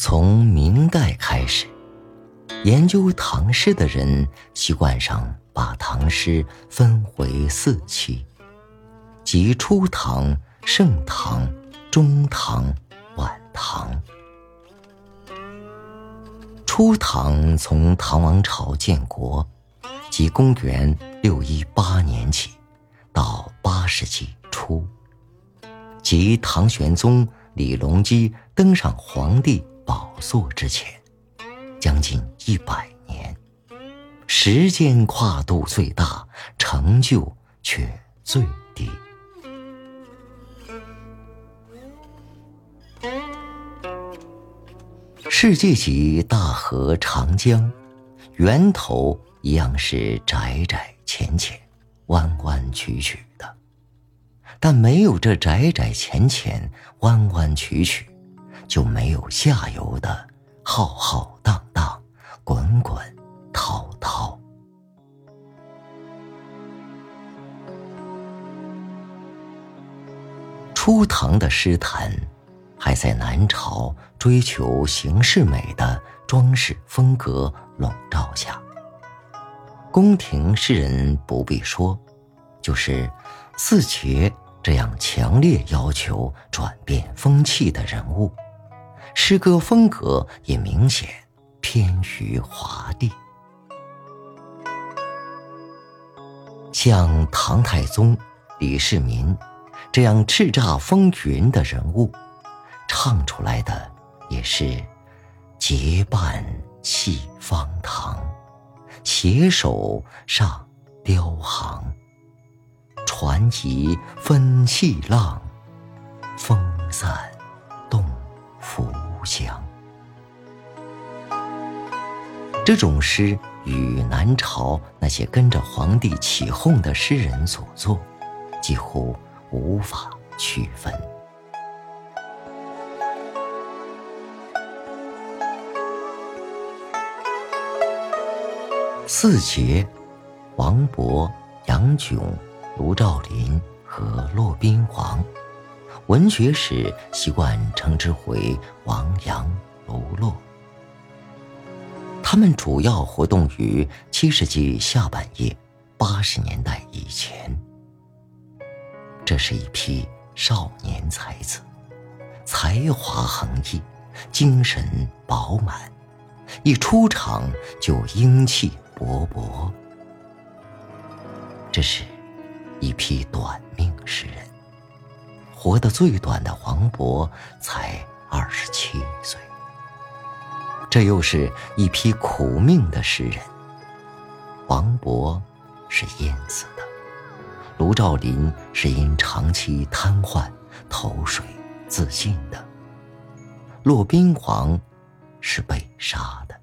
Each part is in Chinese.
从明代开始，研究唐诗的人习惯上把唐诗分为四期，即初唐、盛唐、中唐、晚唐。初唐从唐王朝建国，即公元六一八年起，到八世纪初，即唐玄宗李隆基登上皇帝宝座之前，将近一百年，时间跨度最大，成就却最低。世界级大河长江，源头一样是窄窄浅浅、弯弯曲曲的，但没有这窄窄浅浅、弯弯曲曲，就没有下游的浩浩荡荡、滚滚滔滔。初唐的诗坛。还在南朝追求形式美的装饰风格笼罩下，宫廷诗人不必说，就是四杰这样强烈要求转变风气的人物，诗歌风格也明显偏于华丽。像唐太宗李世民这样叱咤风云的人物。唱出来的也是结伴戏方塘，携手上雕行，船移分气浪，风散浮香。这种诗与南朝那些跟着皇帝起哄的诗人所作，几乎无法区分。四杰，王勃、杨炯、卢照邻和骆宾王，文学史习惯称之为王杨卢骆。他们主要活动于七世纪下半叶、八十年代以前。这是一批少年才子，才华横溢，精神饱满，一出场就英气。勃勃，这是一批短命诗人。活得最短的王勃才二十七岁。这又是一批苦命的诗人。王勃是淹死的，卢照邻是因长期瘫痪投水自尽的，骆宾王是被杀的。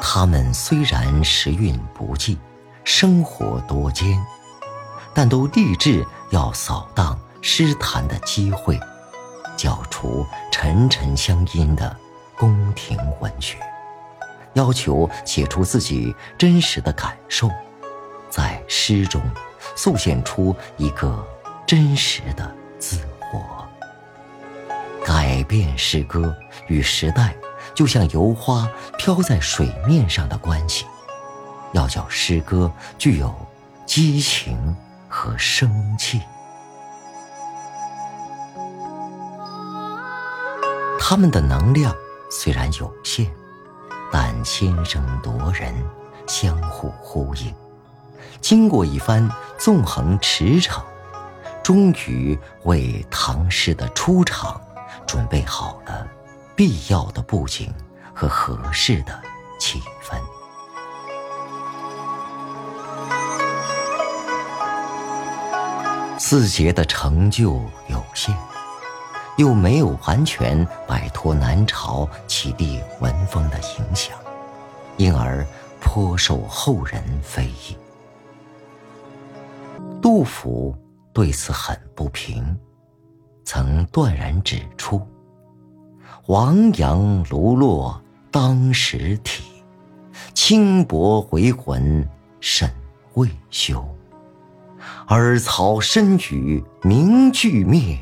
他们虽然时运不济，生活多艰，但都立志要扫荡诗坛的机会，剿除沉沉相因的宫廷文学，要求写出自己真实的感受，在诗中塑现出一个真实的自我，改变诗歌与时代。就像油花飘在水面上的关系，要叫诗歌具有激情和生气。他们的能量虽然有限，但先声夺人，相互呼应。经过一番纵横驰骋，终于为唐诗的出场准备好了。必要的布景和合适的气氛。四杰的成就有限，又没有完全摆脱南朝齐帝文风的影响，因而颇受后人非议。杜甫对此很不平，曾断然指出。王杨卢骆当时体，轻薄回魂沈未休。尔曹身与名俱灭，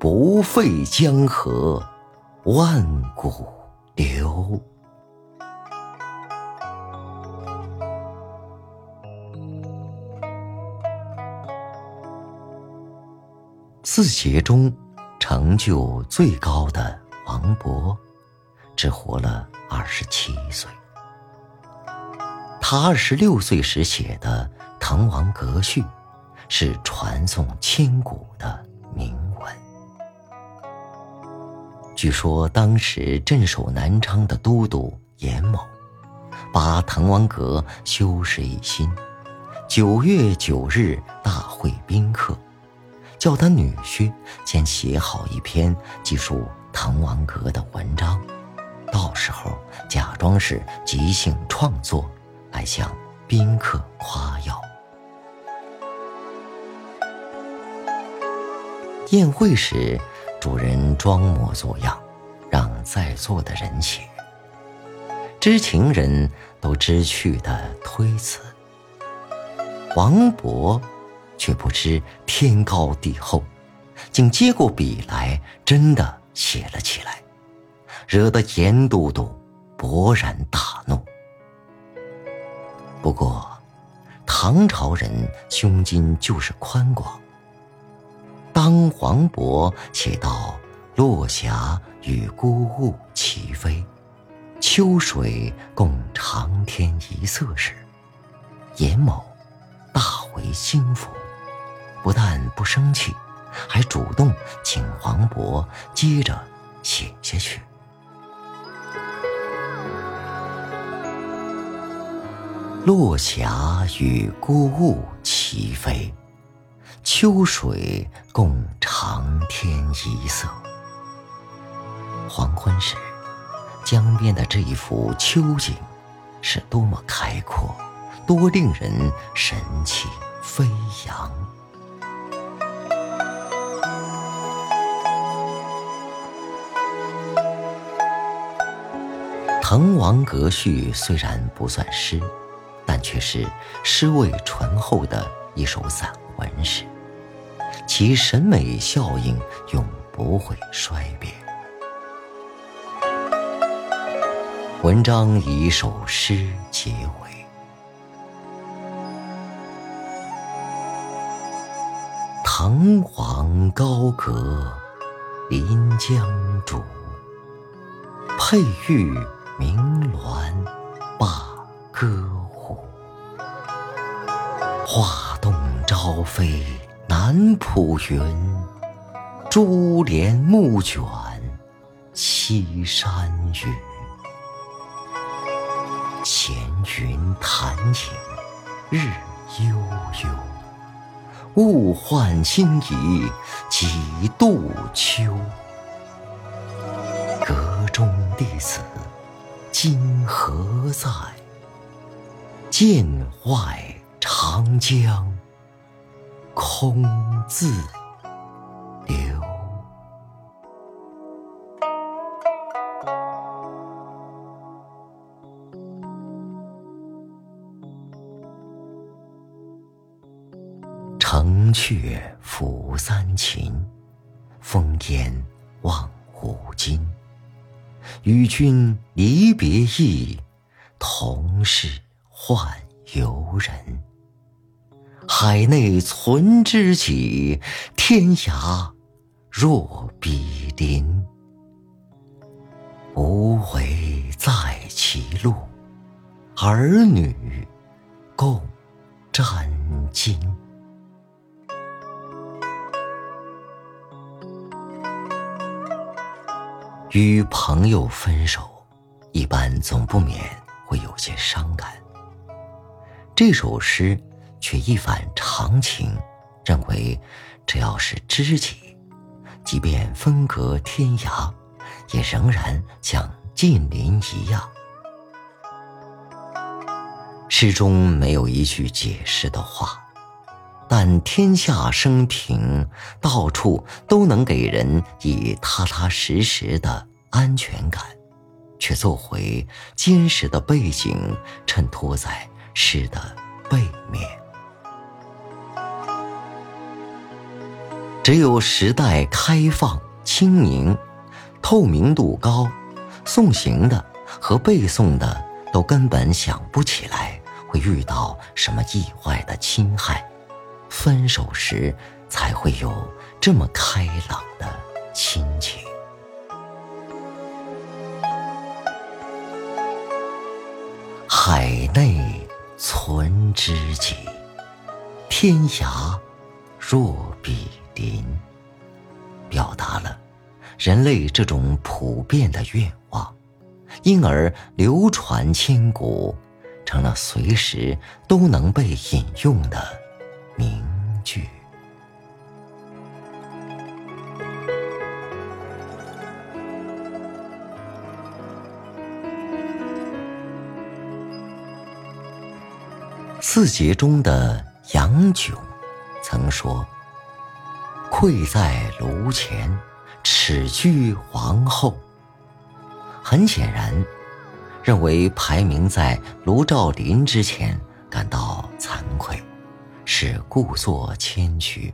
不废江河万古流。四杰中，成就最高的王勃，只活了二十七岁。他二十六岁时写的《滕王阁序》，是传颂千古的铭文。据说当时镇守南昌的都督严某，把滕王阁修饰一新，九月九日大会宾客，叫他女婿先写好一篇记述滕王阁的文章，到时候假装是即兴创作。来向宾客夸耀。宴会时，主人装模作样，让在座的人写。知情人都知趣的推辞。王勃却不知天高地厚，竟接过笔来，真的写了起来，惹得严都督勃然大怒。不过，唐朝人胸襟就是宽广。当黄渤写到“落霞与孤鹜齐飞，秋水共长天一色”时，严某大为心服，不但不生气，还主动请黄渤接着写下去。落霞与孤鹜齐飞，秋水共长天一色。黄昏时，江边的这一幅秋景，是多么开阔，多令人神气飞扬。《滕王阁序》虽然不算诗。但却是诗味醇厚的一首散文诗，其审美效应永不会衰变。文章以一首诗结尾：滕王高阁临江渚，佩玉鸣鸾罢歌舞。画洞朝飞南浦云，珠帘暮卷西山雨。闲云潭影日悠悠，物换星移几度秋。阁中弟子今何在？剑外。长江空自流。城阙辅三秦，烽烟望五津。与君离别意，同是宦游人。海内存知己，天涯若比邻。无为在歧路，儿女共沾巾。与朋友分手，一般总不免会有些伤感。这首诗。却一反常情，认为只要是知己，即便分隔天涯，也仍然像近邻一样。诗中没有一句解释的话，但天下升平，到处都能给人以踏踏实实的安全感，却做回坚实的背景，衬托在诗的背面。只有时代开放、清明、透明度高，送行的和背诵的都根本想不起来会遇到什么意外的侵害，分手时才会有这么开朗的亲情。海内存知己，天涯若比邻。表达了人类这种普遍的愿望，因而流传千古，成了随时都能被引用的名句。四杰中的杨炯曾说：“愧在炉前，耻居皇后。”很显然，认为排名在卢照邻之前感到惭愧，是故作谦虚。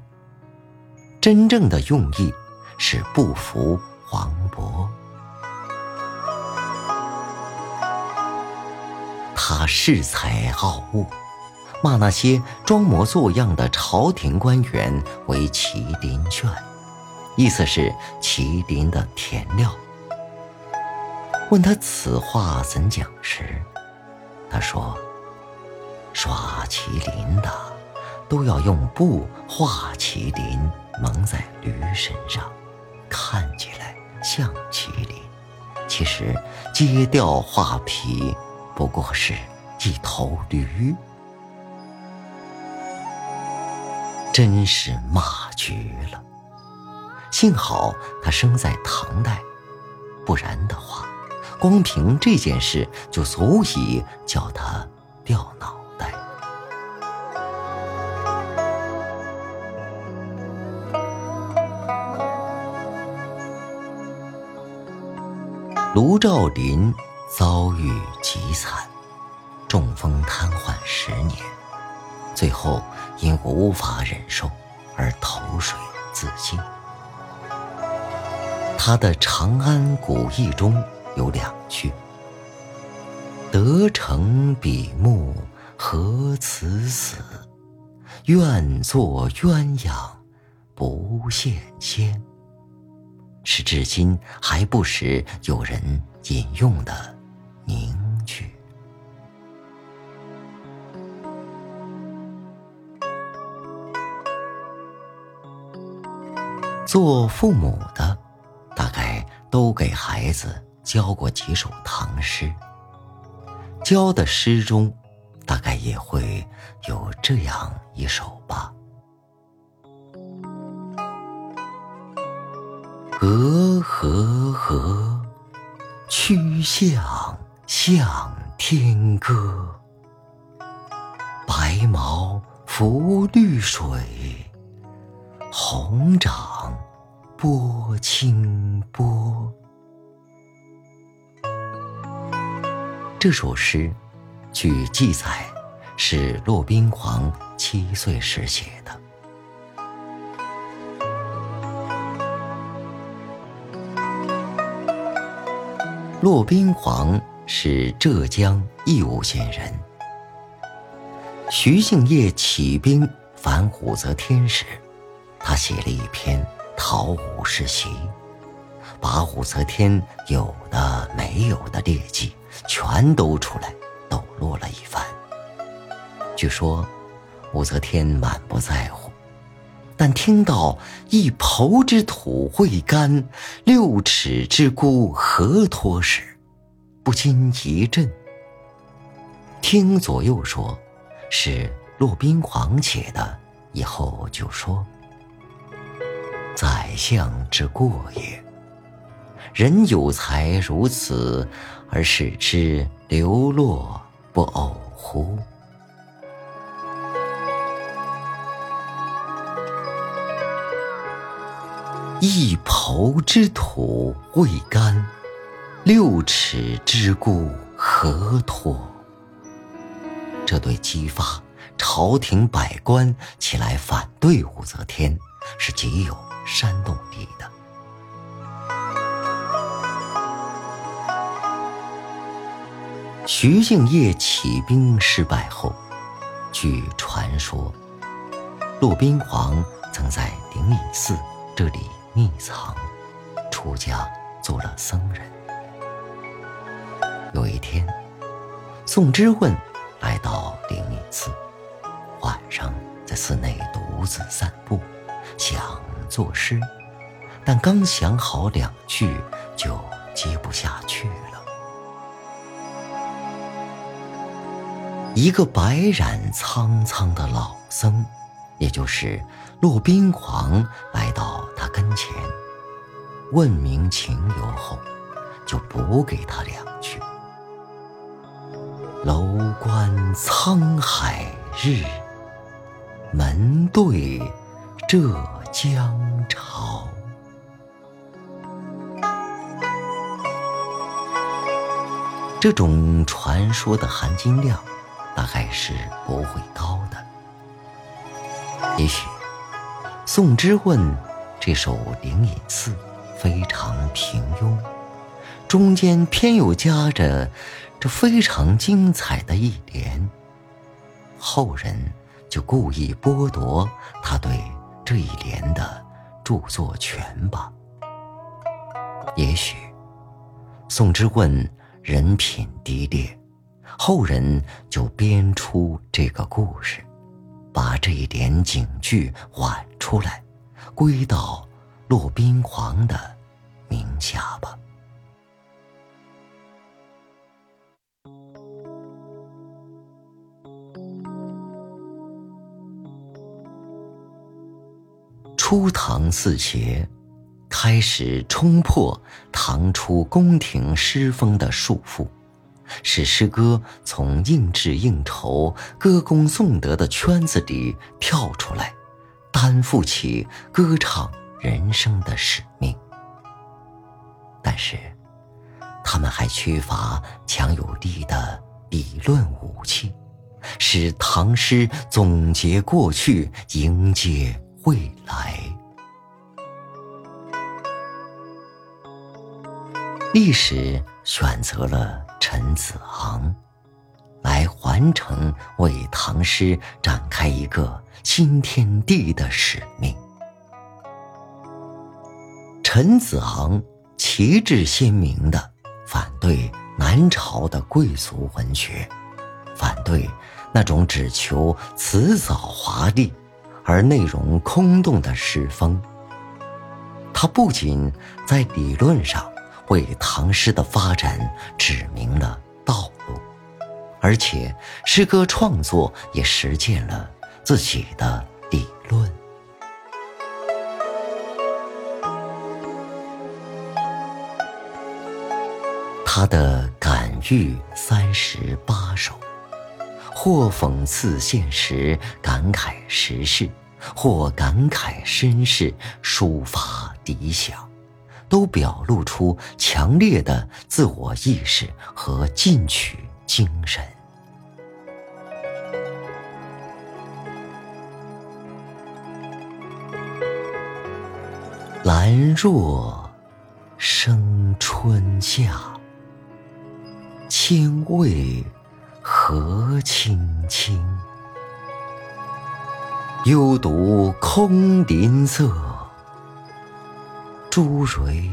真正的用意是不服黄渤。他恃才傲物。骂那些装模作样的朝廷官员为麒麟犬，意思是麒麟的填料。问他此话怎讲时，他说：“耍麒麟的都要用布画麒麟蒙在驴身上，看起来像麒麟，其实揭掉画皮不过是一头驴。”真是骂绝了！幸好他生在唐代，不然的话，光凭这件事就足以叫他掉脑袋。卢照邻遭遇极惨，中风瘫痪十年，最后。因无法忍受而投水自尽。他的《长安古意》中有两句：“得成比目何辞死，愿作鸳鸯不羡仙。”是至今还不时有人引用的名做父母的，大概都给孩子教过几首唐诗。教的诗中，大概也会有这样一首吧：“鹅和和，曲项向天歌。白毛浮绿水，红掌。”波清波。这首诗，据记载，是骆宾王七岁时写的。骆宾王是浙江义乌县人。徐敬业起兵反武则天时，他写了一篇。讨武士檄，把武则天有的没有的劣迹全都出来抖落了一番。据说武则天满不在乎，但听到“一抔之土未干，六尺之孤何托”时，不禁一震。听左右说，是骆宾王写的，以后就说。宰相之过也。人有才如此，而使之流落不偶乎？一抔之土未干，六尺之孤何托？这对激发朝廷百官起来反对武则天。是极有煽动力的。徐敬业起兵失败后，据传说，骆宾王曾在灵隐寺这里匿藏，出家做了僧人。有一天，宋之问来到灵隐寺，晚上在寺内独自散步，想作诗，但刚想好两句，就接不下去了。一个白染苍苍的老僧，也就是骆宾王，来到他跟前，问明情由后，就补给他两句：“楼观沧海日，门对这江潮。”这种传说的含金量。大概是不会高的。也许宋之问这首《灵隐寺》非常平庸，中间偏又夹着这非常精彩的一联，后人就故意剥夺他对这一联的著作权吧。也许宋之问人品低劣。后人就编出这个故事，把这一点警句挽出来，归到骆宾王的名下吧。初唐四杰开始冲破唐初宫廷诗风的束缚。使诗歌从应制应酬、歌功颂德的圈子里跳出来，担负起歌唱人生的使命。但是，他们还缺乏强有力的理论武器，使唐诗总结过去，迎接未来。历史选择了。陈子昂，来完成为唐诗展开一个新天地的使命。陈子昂旗帜鲜明的反对南朝的贵族文学，反对那种只求辞藻华丽而内容空洞的诗风。他不仅在理论上。为唐诗的发展指明了道路，而且诗歌创作也实践了自己的理论。他的《感遇三十八首》，或讽刺现实，感慨时事；或感慨身世，抒发理想。都表露出强烈的自我意识和进取精神。兰若生春夏，清味何青青。幽独空林色。朱蕤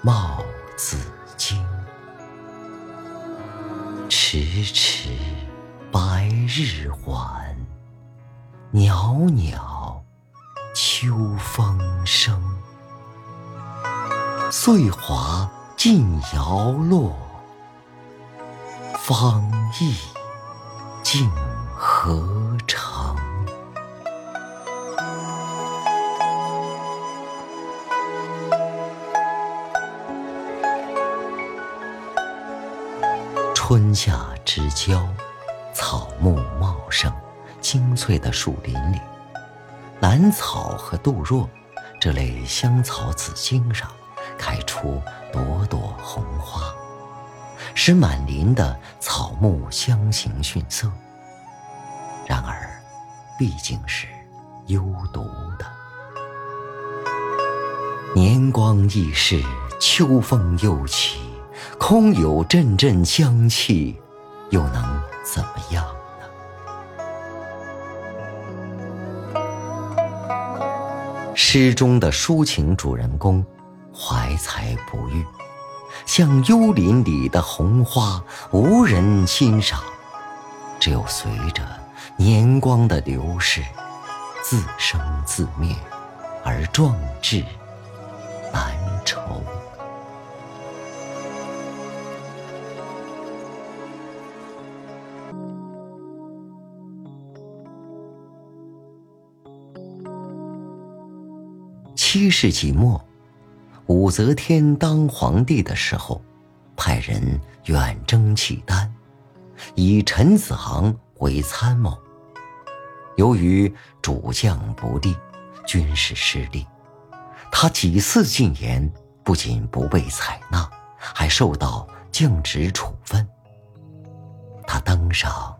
冒紫荆，迟迟白日缓，袅袅秋风生。岁华尽摇落，芳意竟何成？春夏之交，草木茂盛，青翠的树林里，兰草和杜若这类香草紫茎上开出朵朵红花，使满林的草木相形逊色。然而，毕竟是幽独的，年光易逝，秋风又起，空有阵阵香气，又能怎么样呢？诗中的抒情主人公，怀才不遇，像幽林里的红花，无人欣赏，只有随着年光的流逝，自生自灭，而壮志。难酬。七世纪末，武则天当皇帝的时候，派人远征契丹，以陈子昂为参谋。由于主将不力，军事失利。他几次进言，不仅不被采纳，还受到降职处分。他登上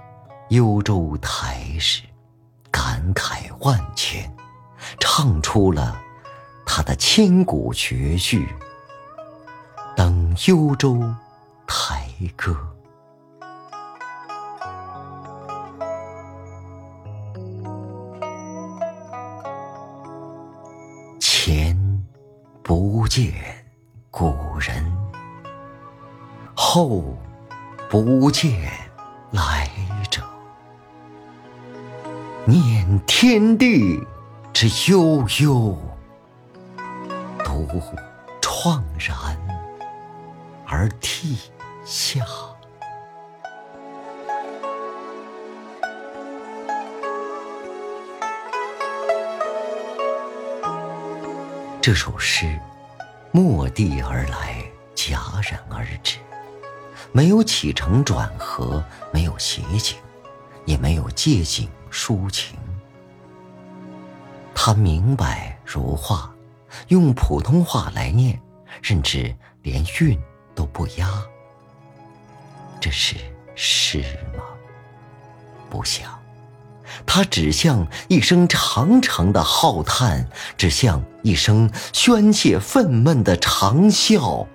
幽州台时，感慨万千，唱出了他的千古绝句《登幽州台歌》。前不见古人，后不见来者。念天地之悠悠，怆然而涕下。这首诗，蓦地而来，戛然而止，没有起承转合，没有写景，也没有借景抒情。他明白如画，用普通话来念，甚至连韵都不押。这是诗吗？不像。它只像一声长长的浩叹，只像一声宣泄愤懑的长啸，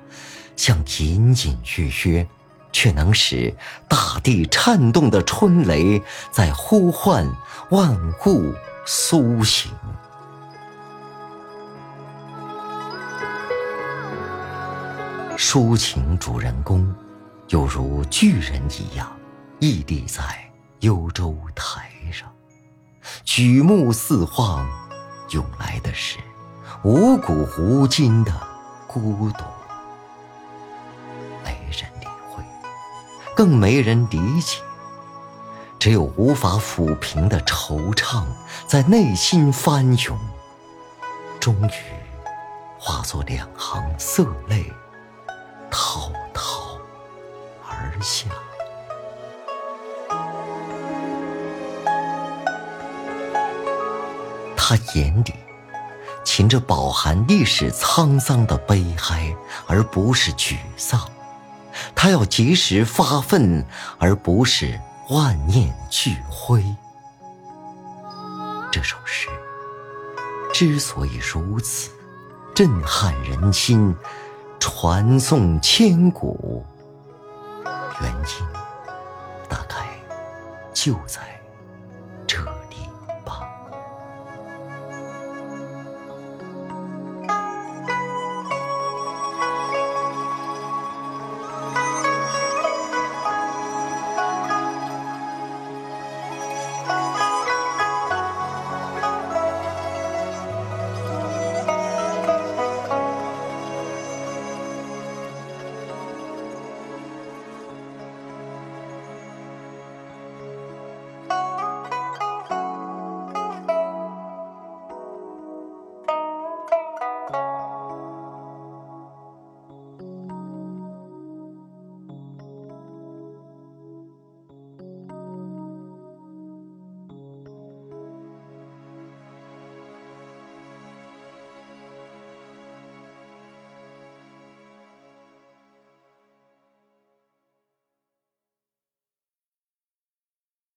像隐隐约约却能使大地颤动的春雷，在呼唤万物苏醒。抒情主人公，犹如巨人一样，屹立在幽州台上。举目四望，涌来的是无古无今的孤独，没人理会，更没人理解，只有无法抚平的惆怅在内心翻涌，终于化作两行色眼里噙着饱含历史沧桑的悲哀，而不是沮丧。他要及时发奋，而不是万念俱灰。这首诗之所以如此震撼人心、传颂千古，原因大概就在。